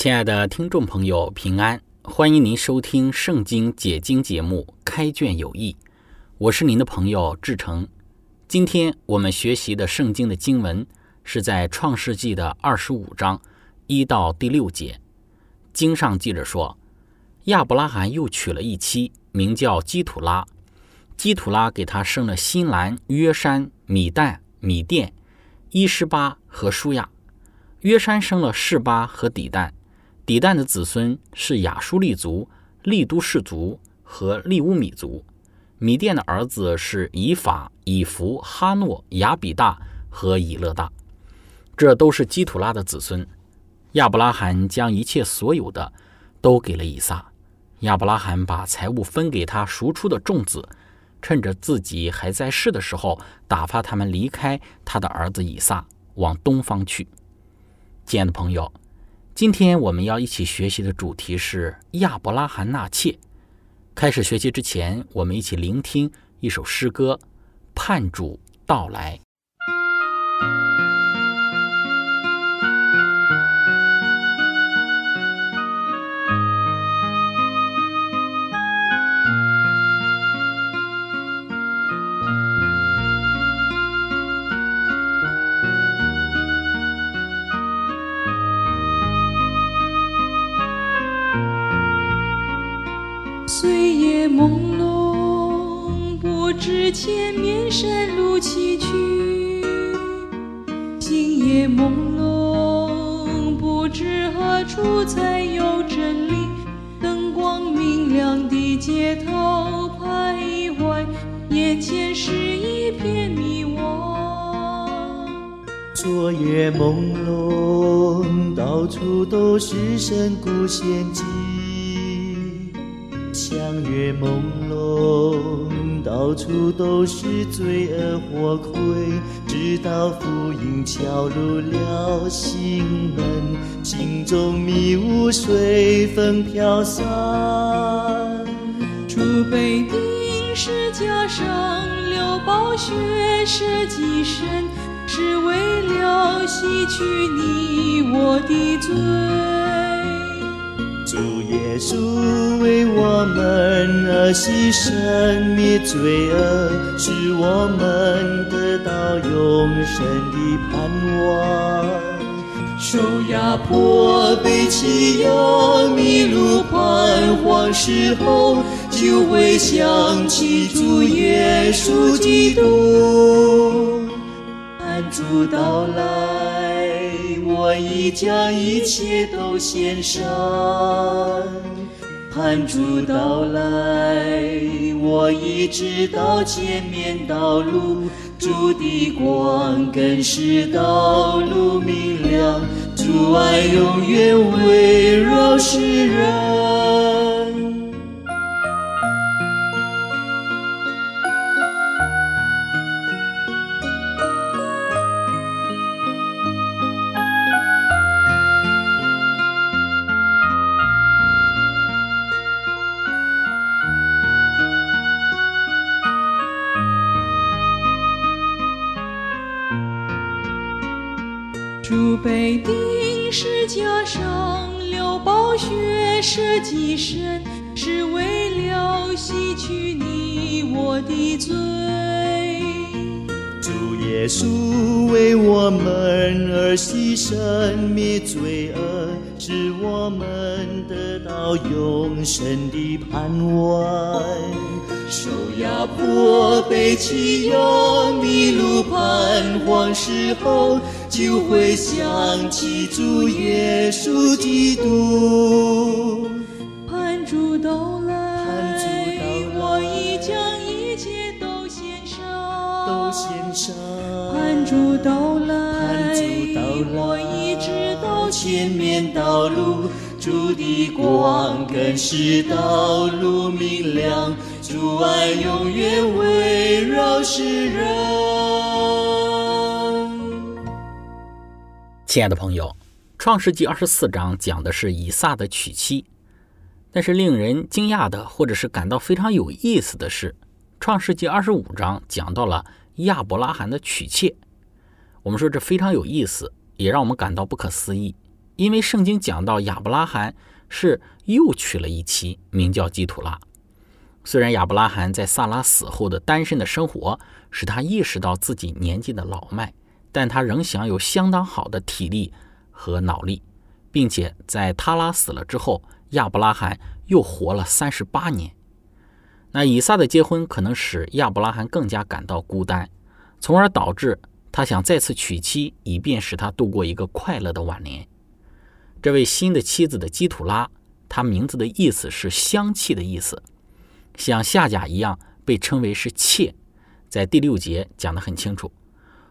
亲爱的听众朋友，平安！欢迎您收听《圣经解经》节目《开卷有益》，我是您的朋友志成。今天我们学习的圣经的经文是在《创世纪》的二十五章一到第六节。经上记着说，亚伯拉罕又娶了一妻，名叫基土拉。基土拉给他生了新兰、约山、米旦、米甸、伊施巴和舒亚。约山生了示巴和底旦。底旦的子孙是亚舒利族、利都氏族和利乌米族。米甸的儿子是以法、以弗、哈诺、亚比大和以勒大，这都是基土拉的子孙。亚伯拉罕将一切所有的都给了以撒。亚伯拉罕把财物分给他赎出的众子，趁着自己还在世的时候，打发他们离开他的儿子以撒，往东方去。亲爱的朋友。今天我们要一起学习的主题是亚伯拉罕纳妾。开始学习之前，我们一起聆听一首诗歌《盼主到来》。是前面山路崎岖，星夜朦胧，不知何处才有真理。灯光明亮的街头徘徊，眼前是一片迷惘。昨夜朦胧，到处都是深谷陷阱。相约朦胧。到处都是罪恶火亏，直到福音敲入了心门，心中迷雾随风飘散。主被钉十架上流宝血舍己身，是为了洗去你我的罪。主为我们而牺牲，灭罪恶，使我们得到永生的盼望。受压迫、被欺压、迷路、彷徨时候，就会想起主耶稣基督，盼主到来。我已将一切都献上，盼主到来。我已知道前面道路，主的光更是道路明亮。主爱永远围绕世人。被钉十架上流宝血舍己身，是为了洗去你我的罪。主耶稣为我们而牺牲，灭罪恶，使我们得到永生的盼望。受压迫、被欺压、迷路、彷徨时候，就会想起主耶稣基督。盼主到来，盼主到来我已将一切都献上。都献上。盼主到来，盼主到来我已知道前面道路，主的光更是道路明亮，主爱永远围绕世人。亲爱的朋友，《创世纪》二十四章讲的是以撒的娶妻，但是令人惊讶的，或者是感到非常有意思的是，《创世纪》二十五章讲到了亚伯拉罕的娶妾。我们说这非常有意思，也让我们感到不可思议，因为圣经讲到亚伯拉罕是又娶了一妻，名叫基土拉。虽然亚伯拉罕在萨拉死后的单身的生活使他意识到自己年纪的老迈，但他仍享有相当好的体力和脑力，并且在他拉死了之后，亚伯拉罕又活了三十八年。那以撒的结婚可能使亚伯拉罕更加感到孤单，从而导致他想再次娶妻，以便使他度过一个快乐的晚年。这位新的妻子的基土拉，她名字的意思是香气的意思，像夏甲一样被称为是妾，在第六节讲得很清楚。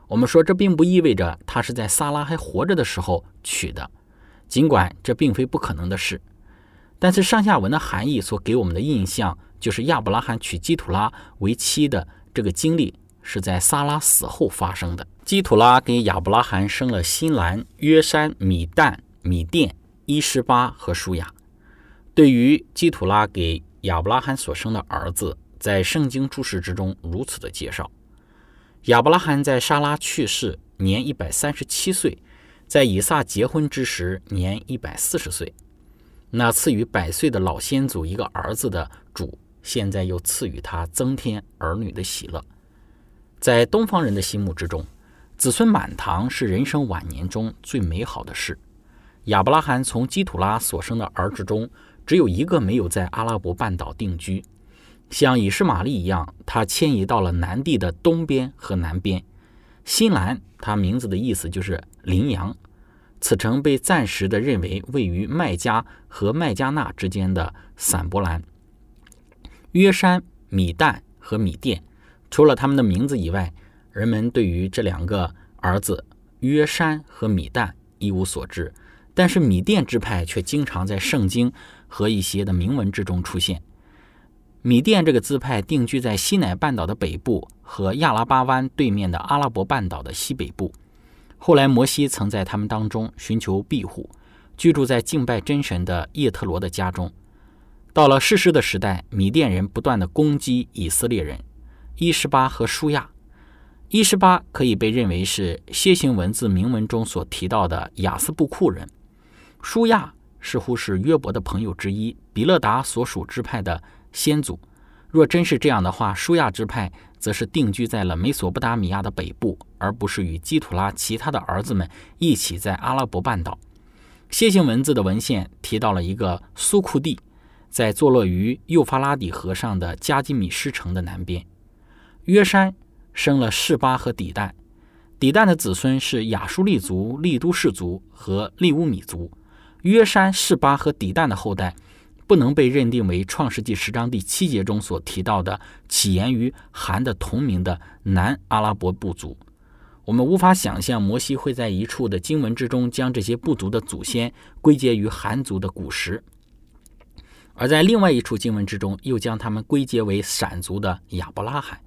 我们说这并不意味着他是在撒拉还活着的时候娶的，尽管这并非不可能的事。但是上下文的含义所给我们的印象，就是亚伯拉罕娶基土拉为妻的这个经历是在撒拉死后发生的。基土拉给亚伯拉罕生了新兰、约山、米旦、米甸、伊什巴和舒雅。对于基土拉给亚伯拉罕所生的儿子，在圣经注释之中如此的介绍。亚伯拉罕在沙拉去世年一百三十七岁，在以撒结婚之时年一百四十岁。那赐予百岁的老先祖一个儿子的主，现在又赐予他增添儿女的喜乐。在东方人的心目之中，子孙满堂是人生晚年中最美好的事。亚伯拉罕从基土拉所生的儿子中，只有一个没有在阿拉伯半岛定居。像以实玛利一样，他迁移到了南地的东边和南边。新兰，它名字的意思就是羚羊。此城被暂时的认为位于麦加和麦加纳之间的散伯兰。约山、米旦和米甸，除了他们的名字以外，人们对于这两个儿子约山和米旦一无所知。但是米甸支派却经常在圣经和一些的铭文之中出现。米甸这个支派定居在西乃半岛的北部和亚拉巴湾对面的阿拉伯半岛的西北部。后来，摩西曾在他们当中寻求庇护，居住在敬拜真神的叶特罗的家中。到了士师的时代，米甸人不断的攻击以色列人。伊什巴和舒亚，伊什巴可以被认为是楔形文字铭文中所提到的雅斯布库人，舒亚似乎是约伯的朋友之一，比勒达所属支派的先祖。若真是这样的话，舒亚支派则是定居在了美索不达米亚的北部，而不是与基土拉其他的儿子们一起在阿拉伯半岛。楔形文字的文献提到了一个苏库地，在坐落于幼发拉底河上的加基米施城的南边。约山生了士巴和底旦，底旦的子孙是亚舒利族、利都氏族和利乌米族。约山、士巴和底旦的后代。不能被认定为《创世纪》十章第七节中所提到的起源于韩的同名的南阿拉伯部族。我们无法想象摩西会在一处的经文之中将这些部族的祖先归结于韩族的古时，而在另外一处经文之中又将他们归结为闪族的亚伯拉罕。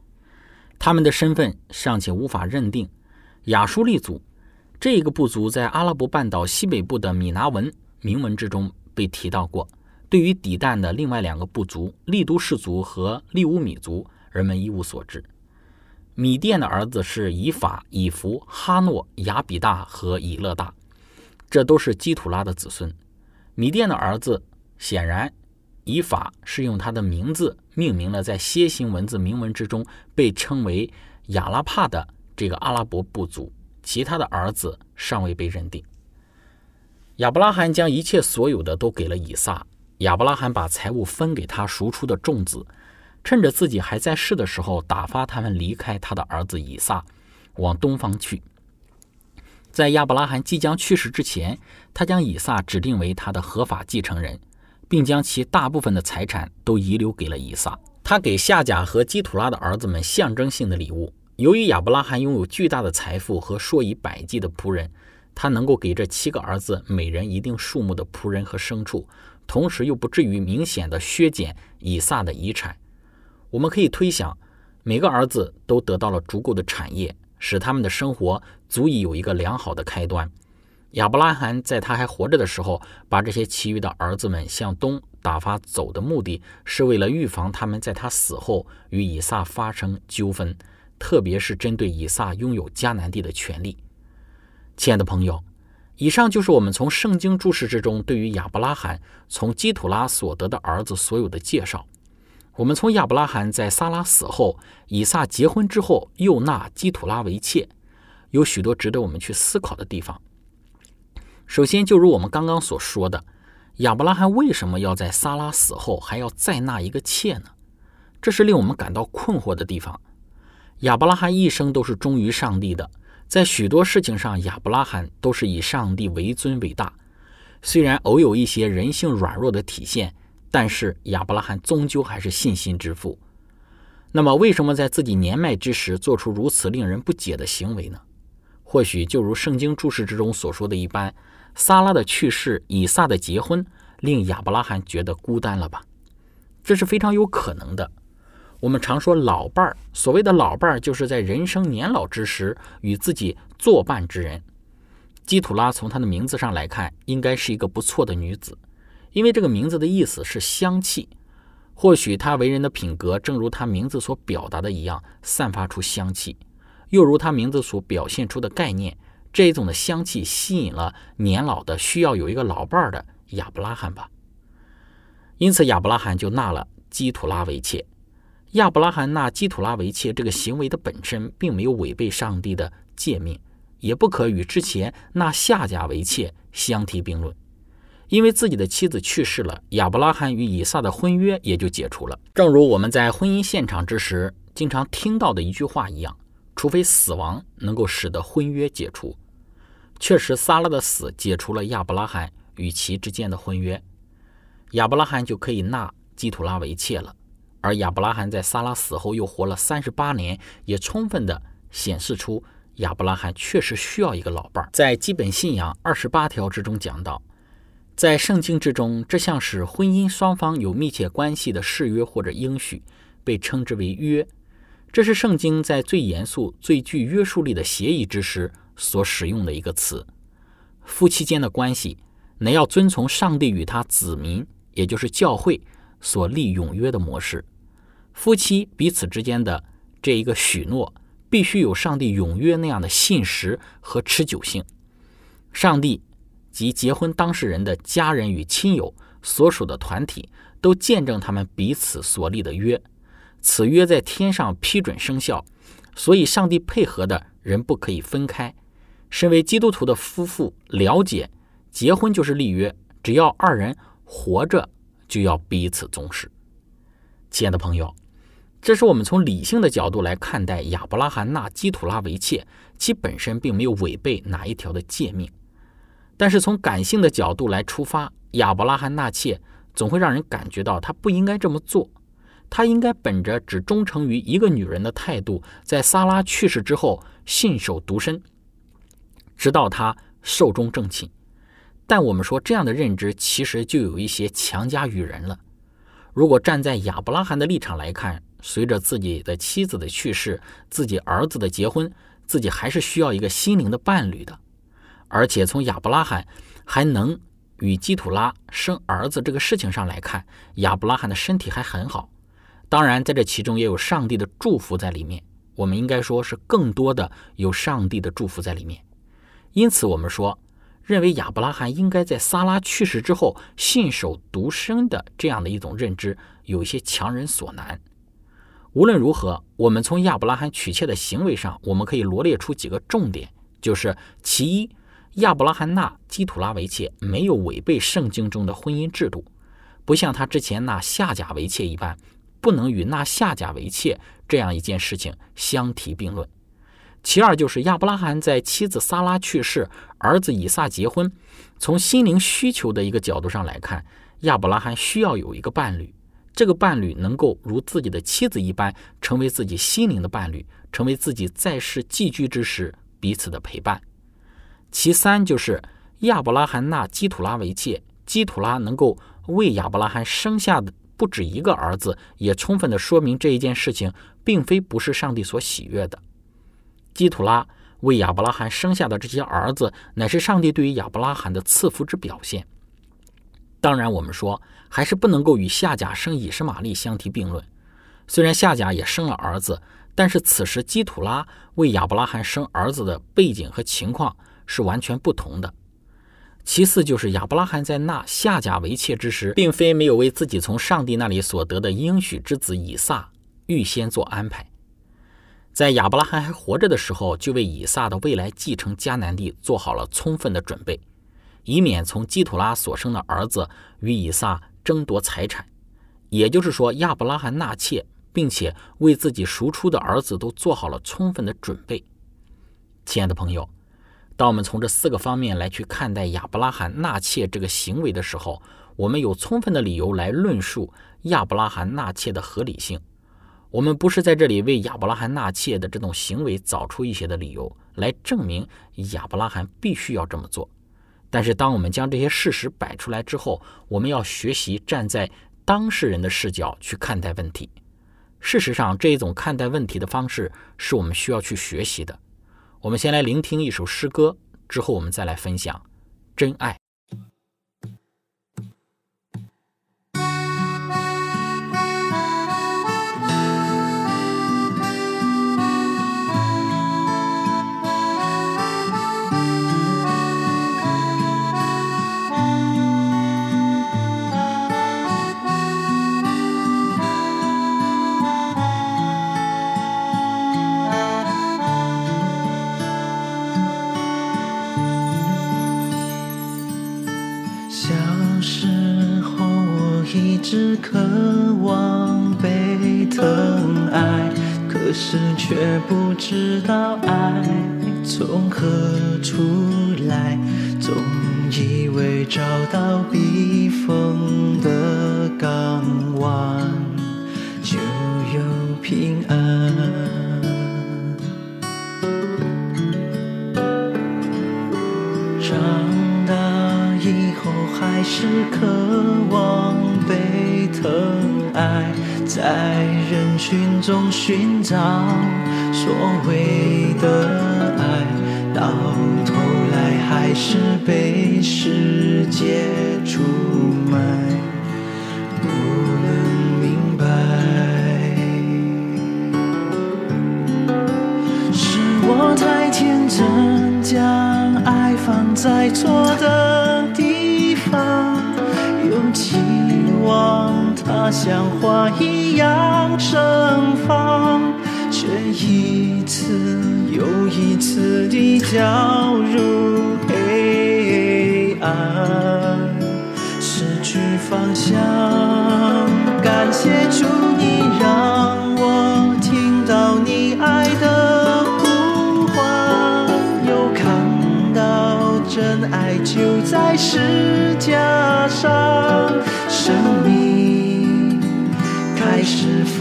他们的身份尚且无法认定。亚舒利族这个部族在阿拉伯半岛西北部的米拿文铭文之中被提到过。对于底旦的另外两个部族利都氏族和利乌米族，人们一无所知。米甸的儿子是以法、以弗、哈诺、亚比大和以勒大，这都是基土拉的子孙。米甸的儿子显然，以法是用他的名字命名了，在楔形文字铭文之中被称为亚拉帕的这个阿拉伯部族，其他的儿子尚未被认定。亚伯拉罕将一切所有的都给了以撒。亚伯拉罕把财物分给他赎出的众子，趁着自己还在世的时候，打发他们离开他的儿子以撒，往东方去。在亚伯拉罕即将去世之前，他将以撒指定为他的合法继承人，并将其大部分的财产都遗留给了以撒。他给夏甲和基土拉的儿子们象征性的礼物。由于亚伯拉罕拥有巨大的财富和数以百计的仆人，他能够给这七个儿子每人一定数目的仆人和牲畜，同时又不至于明显的削减以撒的遗产。我们可以推想，每个儿子都得到了足够的产业，使他们的生活足以有一个良好的开端。亚伯拉罕在他还活着的时候，把这些其余的儿子们向东打发走的目的是为了预防他们在他死后与以撒发生纠纷，特别是针对以撒拥有迦南地的权利。亲爱的朋友，以上就是我们从圣经注释之中对于亚伯拉罕从基土拉所得的儿子所有的介绍。我们从亚伯拉罕在撒拉死后，以撒结婚之后又纳基土拉为妾，有许多值得我们去思考的地方。首先，就如我们刚刚所说的，亚伯拉罕为什么要在撒拉死后还要再纳一个妾呢？这是令我们感到困惑的地方。亚伯拉罕一生都是忠于上帝的，在许多事情上，亚伯拉罕都是以上帝为尊为大。虽然偶有一些人性软弱的体现，但是亚伯拉罕终究还是信心之父。那么，为什么在自己年迈之时做出如此令人不解的行为呢？或许就如圣经注释之中所说的一般。撒拉的去世，以撒的结婚，令亚伯拉罕觉得孤单了吧？这是非常有可能的。我们常说老伴儿，所谓的老伴儿，就是在人生年老之时与自己作伴之人。基土拉从她的名字上来看，应该是一个不错的女子，因为这个名字的意思是香气。或许她为人的品格，正如她名字所表达的一样，散发出香气，又如她名字所表现出的概念。这一种的香气吸引了年老的需要有一个老伴儿的亚伯拉罕吧，因此亚伯拉罕就纳了基土拉为妾。亚伯拉罕纳基土拉为妾这个行为的本身并没有违背上帝的诫命，也不可与之前纳夏甲为妾相提并论。因为自己的妻子去世了，亚伯拉罕与以撒的婚约也就解除了。正如我们在婚姻现场之时经常听到的一句话一样：除非死亡能够使得婚约解除。确实，撒拉的死解除了亚伯拉罕与其之间的婚约，亚伯拉罕就可以纳基土拉为妾了。而亚伯拉罕在撒拉死后又活了三十八年，也充分的显示出亚伯拉罕确实需要一个老伴儿。在基本信仰二十八条之中讲到，在圣经之中，这项使婚姻双方有密切关系的誓约或者应许，被称之为约。这是圣经在最严肃、最具约束力的协议之时。所使用的一个词，夫妻间的关系，乃要遵从上帝与他子民，也就是教会所立永约的模式。夫妻彼此之间的这一个许诺，必须有上帝永约那样的信实和持久性。上帝及结婚当事人的家人与亲友所属的团体，都见证他们彼此所立的约。此约在天上批准生效，所以上帝配合的人不可以分开。身为基督徒的夫妇了解，结婚就是立约，只要二人活着，就要彼此忠实。亲爱的朋友，这是我们从理性的角度来看待亚伯拉罕纳基土拉维切，其本身并没有违背哪一条的诫命。但是从感性的角度来出发，亚伯拉罕纳妾总会让人感觉到他不应该这么做，他应该本着只忠诚于一个女人的态度，在萨拉去世之后信守独身。直到他寿终正寝，但我们说这样的认知其实就有一些强加于人了。如果站在亚伯拉罕的立场来看，随着自己的妻子的去世，自己儿子的结婚，自己还是需要一个心灵的伴侣的。而且从亚伯拉罕还能与基土拉生儿子这个事情上来看，亚伯拉罕的身体还很好。当然，在这其中也有上帝的祝福在里面。我们应该说是更多的有上帝的祝福在里面。因此，我们说，认为亚伯拉罕应该在撒拉去世之后信守独身的这样的一种认知，有一些强人所难。无论如何，我们从亚伯拉罕娶妾的行为上，我们可以罗列出几个重点，就是其一，亚伯拉罕纳基土拉为妾，没有违背圣经中的婚姻制度，不像他之前纳夏甲为妾一般，不能与纳夏甲为妾这样一件事情相提并论。其二就是亚伯拉罕在妻子撒拉去世、儿子以撒结婚，从心灵需求的一个角度上来看，亚伯拉罕需要有一个伴侣。这个伴侣能够如自己的妻子一般，成为自己心灵的伴侣，成为自己在世寄居之时彼此的陪伴。其三就是亚伯拉罕纳基土拉为妾，基土拉能够为亚伯拉罕生下的不止一个儿子，也充分的说明这一件事情并非不是上帝所喜悦的。基土拉为亚伯拉罕生下的这些儿子，乃是上帝对于亚伯拉罕的赐福之表现。当然，我们说。还是不能够与夏甲生以实玛利相提并论。虽然夏甲也生了儿子，但是此时基土拉为亚伯拉罕生儿子的背景和情况是完全不同的。其次就是亚伯拉罕在纳夏甲为妾之时，并非没有为自己从上帝那里所得的应许之子以撒预先做安排，在亚伯拉罕还活着的时候，就为以撒的未来继承迦南地做好了充分的准备，以免从基土拉所生的儿子与以撒。争夺财产，也就是说，亚伯拉罕纳妾，并且为自己赎出的儿子都做好了充分的准备。亲爱的朋友，当我们从这四个方面来去看待亚伯拉罕纳妾这个行为的时候，我们有充分的理由来论述亚伯拉罕纳妾的合理性。我们不是在这里为亚伯拉罕纳妾的这种行为找出一些的理由来证明亚伯拉罕必须要这么做。但是，当我们将这些事实摆出来之后，我们要学习站在当事人的视角去看待问题。事实上，这一种看待问题的方式是我们需要去学习的。我们先来聆听一首诗歌，之后我们再来分享真爱。不知道爱从何处来。总以为找到避风的港湾就有平安，长以后还是渴望。被疼爱，在人群中寻找所谓的爱，到头来还是被世界出卖。不能明白，是我太天真，将爱放在错的像花一样盛放，却一次又一次地掉入黑暗，失去方向。感谢主，你让我听到你爱的呼唤，又看到真爱就在世架上。生命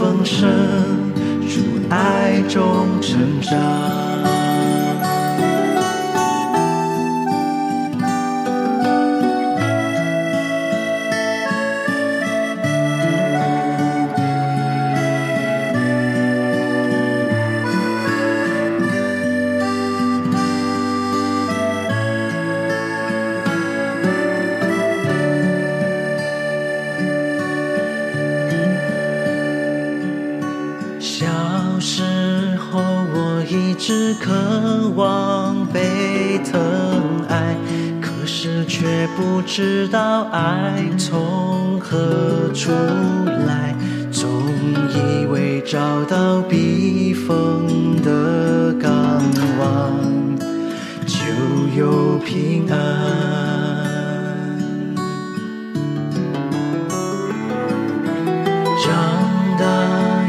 丰盛，主爱中成长。知道爱从何处来，总以为找到避风的港湾，就有平安。长大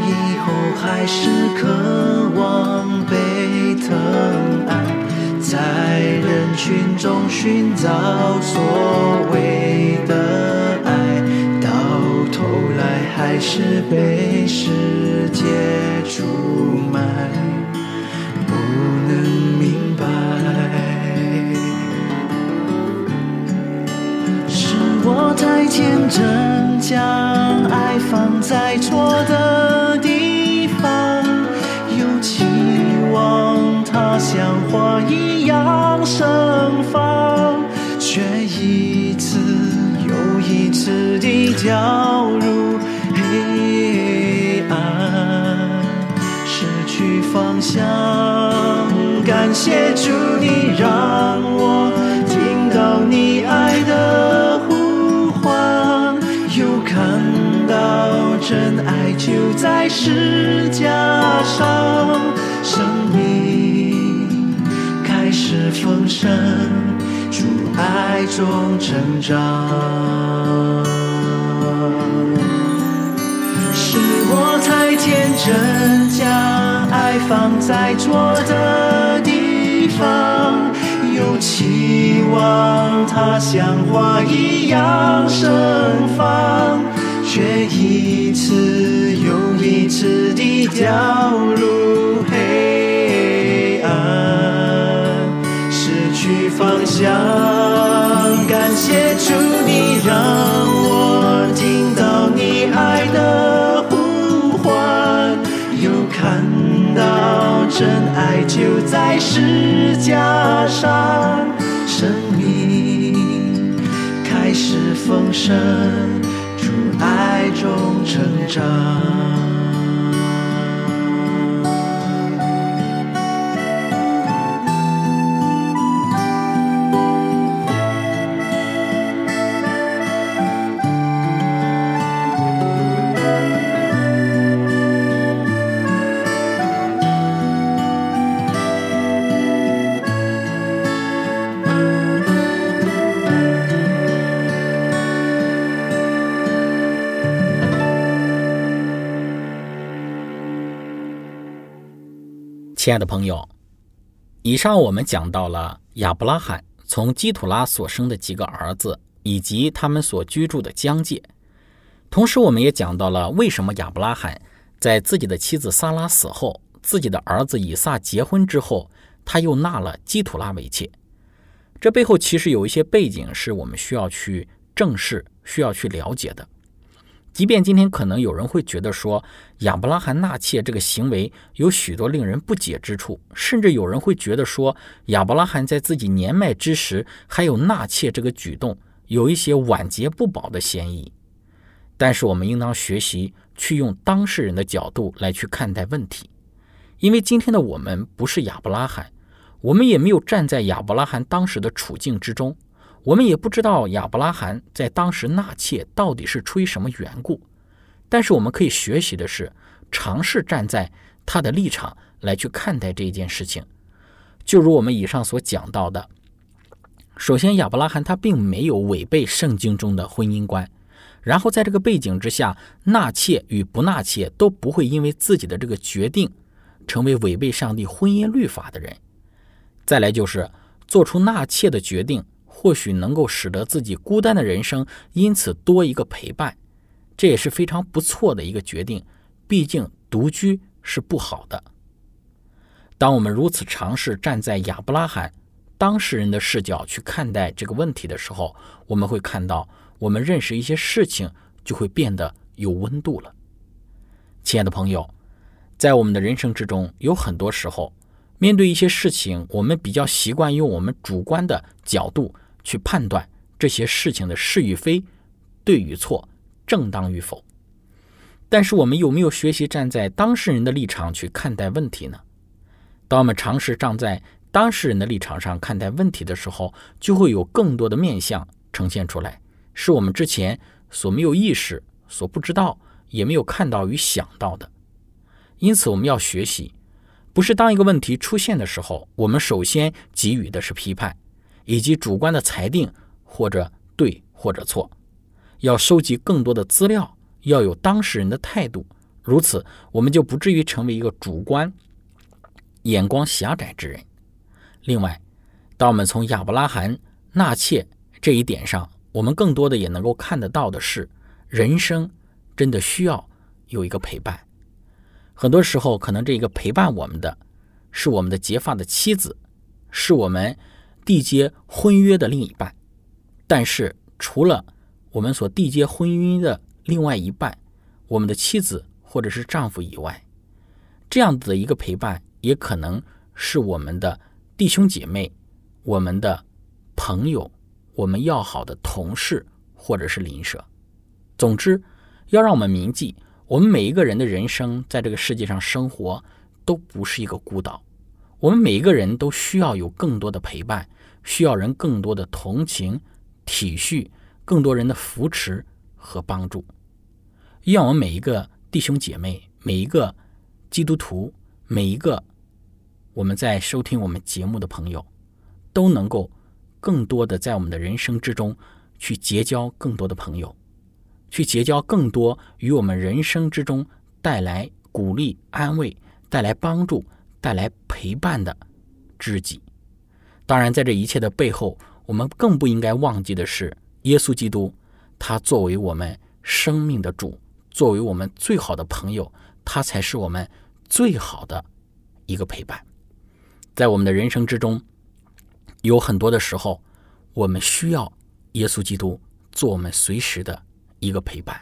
以后还是渴望被疼爱，在人群中寻找所谓的爱，到头来还是被世界出卖，不能明白。是我太天真，将爱放在错的地方，又期望它像花一样盛放，却一次又一次地掉入黑暗，失去方向。感谢主，你让我听到你爱的呼唤，又看到真爱就在石架上，丰盛，主爱中成长。是我太天真，将爱放在错的地方，又期望它像花一样盛放，却一次又一次地掉入黑想。感谢主，你让我听到你爱的呼唤，又看到真爱就在石架上，生命开始丰盛，主爱中成长。亲爱的朋友，以上我们讲到了亚伯拉罕从基土拉所生的几个儿子，以及他们所居住的疆界。同时，我们也讲到了为什么亚伯拉罕在自己的妻子撒拉死后，自己的儿子以撒结婚之后，他又纳了基土拉为妾。这背后其实有一些背景是我们需要去正视、需要去了解的。即便今天可能有人会觉得说亚伯拉罕纳妾这个行为有许多令人不解之处，甚至有人会觉得说亚伯拉罕在自己年迈之时还有纳妾这个举动有一些晚节不保的嫌疑。但是我们应当学习去用当事人的角度来去看待问题，因为今天的我们不是亚伯拉罕，我们也没有站在亚伯拉罕当时的处境之中。我们也不知道亚伯拉罕在当时纳妾到底是出于什么缘故，但是我们可以学习的是，尝试站在他的立场来去看待这一件事情。就如我们以上所讲到的，首先亚伯拉罕他并没有违背圣经中的婚姻观，然后在这个背景之下，纳妾与不纳妾都不会因为自己的这个决定成为违背上帝婚姻律法的人。再来就是做出纳妾的决定。或许能够使得自己孤单的人生因此多一个陪伴，这也是非常不错的一个决定。毕竟独居是不好的。当我们如此尝试站在亚伯拉罕当事人的视角去看待这个问题的时候，我们会看到，我们认识一些事情就会变得有温度了。亲爱的朋友，在我们的人生之中，有很多时候面对一些事情，我们比较习惯用我们主观的角度。去判断这些事情的是与非、对与错、正当与否。但是我们有没有学习站在当事人的立场去看待问题呢？当我们尝试站在当事人的立场上看待问题的时候，就会有更多的面相呈现出来，是我们之前所没有意识、所不知道，也没有看到与想到的。因此，我们要学习，不是当一个问题出现的时候，我们首先给予的是批判，以及主观的裁定或者对或者错。要收集更多的资料，要有当事人的态度，如此我们就不至于成为一个主观、眼光狭窄之人。另外，当我们从亚伯拉罕纳妾这一点上，我们更多的也能够看得到的是，人生真的需要有一个陪伴。很多时候，可能这个陪伴我们的是我们的结发的妻子，是我们缔结婚约的另一半。但是，除了我们所缔结婚姻的另外一半，我们的妻子或者是丈夫以外，这样子的一个陪伴，也可能是我们的弟兄姐妹、我们的朋友、我们要好的同事或者是邻舍。总之，要让我们铭记，我们每一个人的人生在这个世界上生活都不是一个孤岛，我们每一个人都需要有更多的陪伴，需要人更多的同情、体恤。更多人的扶持和帮助，让我们每一个弟兄姐妹、每一个基督徒、每一个我们在收听我们节目的朋友，都能够更多的在我们的人生之中去结交更多的朋友，去结交更多与我们人生之中带来鼓励、安慰、带来帮助、带来陪伴的知己。当然，在这一切的背后，我们更不应该忘记的是。耶稣基督，他作为我们生命的主，作为我们最好的朋友，他才是我们最好的一个陪伴。在我们的人生之中，有很多的时候，我们需要耶稣基督做我们随时的一个陪伴。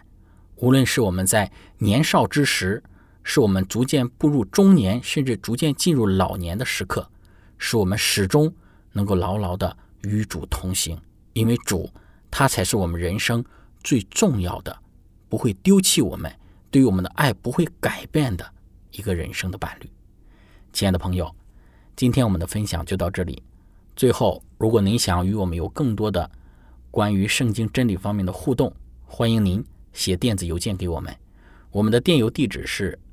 无论是我们在年少之时，是我们逐渐步入中年，甚至逐渐进入老年的时刻，使我们始终能够牢牢的与主同行，因为主。他才是我们人生最重要的，不会丢弃我们，对于我们的爱不会改变的一个人生的伴侣。亲爱的朋友，今天我们的分享就到这里。最后，如果您想与我们有更多的关于圣经真理方面的互动，欢迎您写电子邮件给我们。我们的电邮地址是